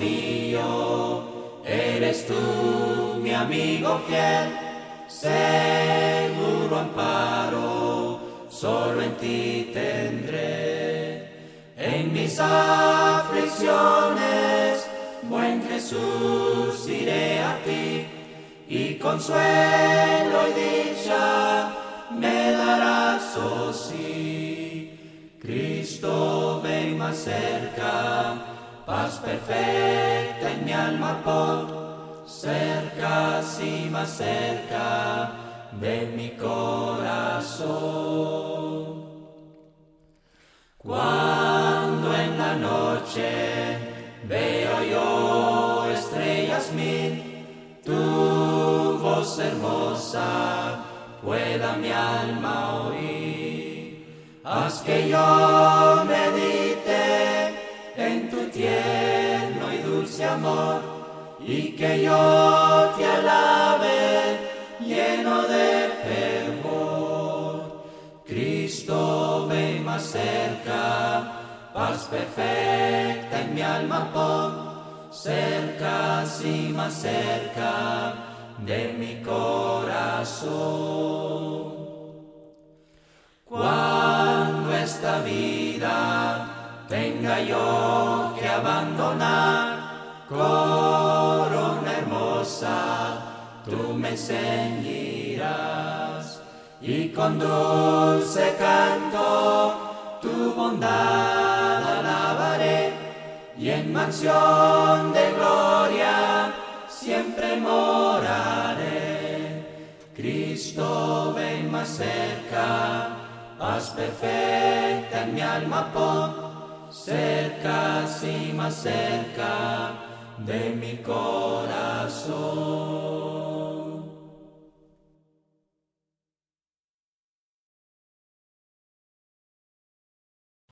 mío, eres tú mi amigo fiel, seguro amparo, solo en ti tendré. En mis aflicciones, buen Jesús, iré a ti y consuelo y dicha me darás, oh. Cristo, ven más cerca paz perfecta en mi alma por cerca, sí más cerca de mi corazón. Cuando en la noche veo yo estrellas mil, tu voz hermosa pueda mi alma oír. Haz que yo y que yo te alabe lleno de fervor. Cristo, ven más cerca, paz perfecta en mi alma pon, cerca, sí más cerca de mi corazón. Cuando esta vida tenga yo que abandonar, corona hermosa, tú me ceñirás. Y con dulce canto tu bondad alabaré. Y en mansión de gloria siempre moraré. Cristo ven más cerca, paz perfecta en mi alma pon. Cerca, sí más cerca de mi corazón.